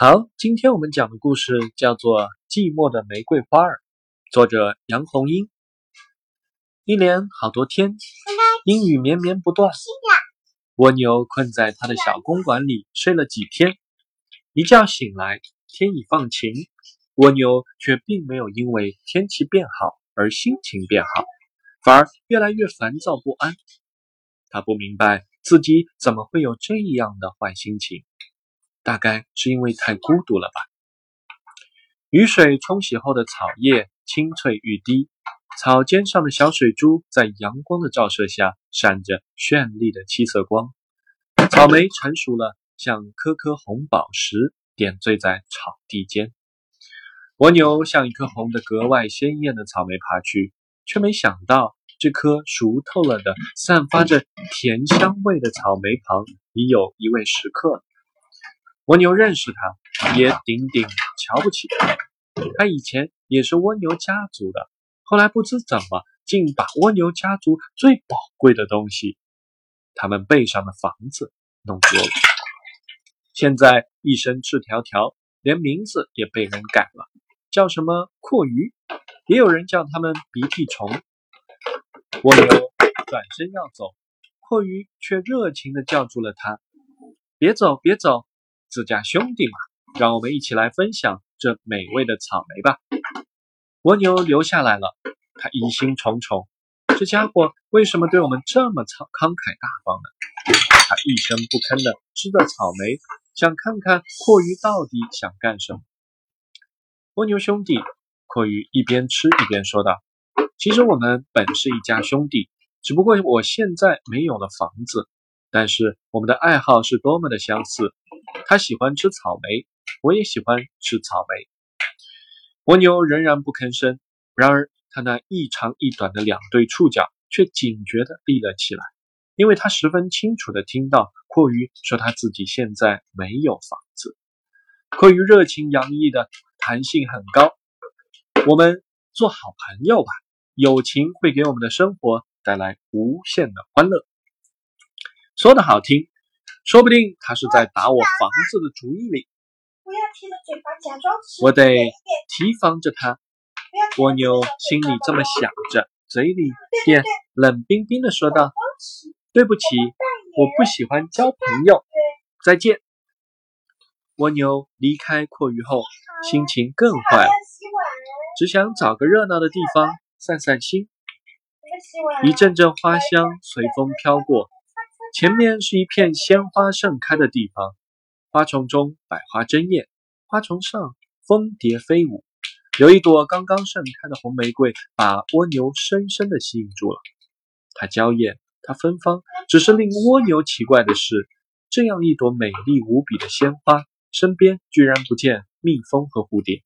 好，今天我们讲的故事叫做《寂寞的玫瑰花儿》，作者杨红樱。一连好多天，阴雨绵绵不断。蜗牛困在它的小公馆里睡了几天，一觉醒来，天已放晴。蜗牛却并没有因为天气变好而心情变好，反而越来越烦躁不安。他不明白自己怎么会有这样的坏心情。大概是因为太孤独了吧。雨水冲洗后的草叶青翠欲滴，草尖上的小水珠在阳光的照射下闪着绚丽的七色光。草莓成熟了，像颗颗红宝石点缀在草地间。蜗牛向一颗红得格外鲜艳的草莓爬去，却没想到这颗熟透了的、散发着甜香味的草莓旁已有一位食客。蜗牛认识他，也顶顶瞧不起他。他以前也是蜗牛家族的，后来不知怎么，竟把蜗牛家族最宝贵的东西——他们背上的房子弄丢了。现在一身赤条条，连名字也被人改了，叫什么阔鱼，也有人叫他们鼻涕虫。蜗牛转身要走，阔鱼却热情地叫住了他：“别走，别走！”自家兄弟嘛，让我们一起来分享这美味的草莓吧。蜗牛留下来了，他疑心重重，这家伙为什么对我们这么慷慷慨大方呢？他一声不吭地吃着草莓，想看看阔鱼到底想干什么。蜗牛兄弟，阔鱼一边吃一边说道：“其实我们本是一家兄弟，只不过我现在没有了房子。”但是我们的爱好是多么的相似，他喜欢吃草莓，我也喜欢吃草莓。蜗牛仍然不吭声，然而他那一长一短的两对触角却警觉地立了起来，因为他十分清楚地听到阔鱼说他自己现在没有房子。阔鱼热情洋溢的弹性很高，我们做好朋友吧，友情会给我们的生活带来无限的欢乐。说的好听，说不定他是在打我房子的主意里。不要贴着嘴巴假装。我得提防着他。蜗牛心里这么想着，嘴里便冷冰冰的说道：“对不起，我不喜欢交朋友。再见。”蜗牛离开阔鱼后，心情更坏了，只想找个热闹的地方散散心。一阵阵花香随风飘过。前面是一片鲜花盛开的地方，花丛中百花争艳，花丛上蜂蝶飞舞。有一朵刚刚盛开的红玫瑰，把蜗牛深深地吸引住了。它娇艳，它芬芳，只是令蜗牛奇怪的是，这样一朵美丽无比的鲜花，身边居然不见蜜蜂和蝴蝶。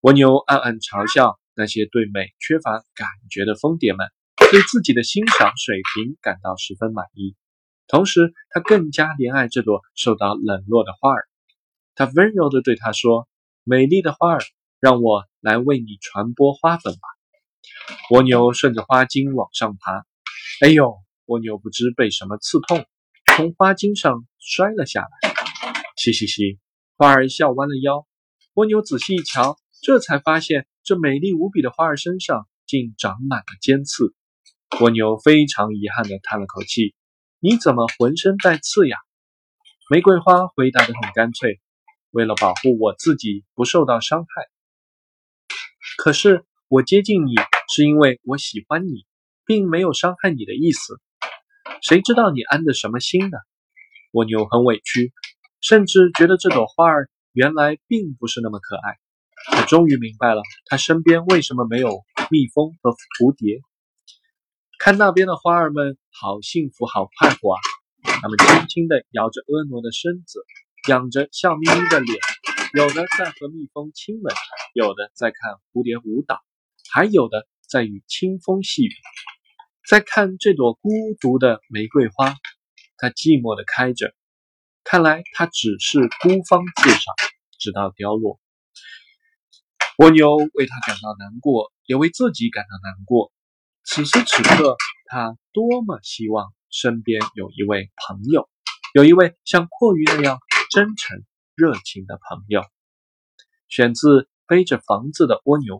蜗牛暗暗嘲笑那些对美缺乏感觉的蜂蝶们。对自己的欣赏水平感到十分满意，同时他更加怜爱这朵受到冷落的花儿。他温柔地对他说：“美丽的花儿，让我来为你传播花粉吧。”蜗牛顺着花茎往上爬，哎呦！蜗牛不知被什么刺痛，从花茎上摔了下来。嘻嘻嘻，花儿笑弯了腰。蜗牛仔细一瞧，这才发现这美丽无比的花儿身上竟长满了尖刺。蜗牛非常遗憾地叹了口气：“你怎么浑身带刺呀？”玫瑰花回答得很干脆：“为了保护我自己不受到伤害。可是我接近你是因为我喜欢你，并没有伤害你的意思。谁知道你安的什么心呢？”蜗牛很委屈，甚至觉得这朵花儿原来并不是那么可爱。他终于明白了，他身边为什么没有蜜蜂和蝴蝶。看那边的花儿们，好幸福，好快活啊！它们轻轻地摇着婀娜的身子，仰着笑眯眯的脸，有的在和蜜蜂亲吻，有的在看蝴蝶舞蹈，还有的在与清风细语。再看这朵孤独的玫瑰花，它寂寞地开着，看来它只是孤芳自赏，直到凋落。蜗牛为它感到难过，也为自己感到难过。此时此刻，他多么希望身边有一位朋友，有一位像阔鱼那样真诚、热情的朋友。选自《背着房子的蜗牛》。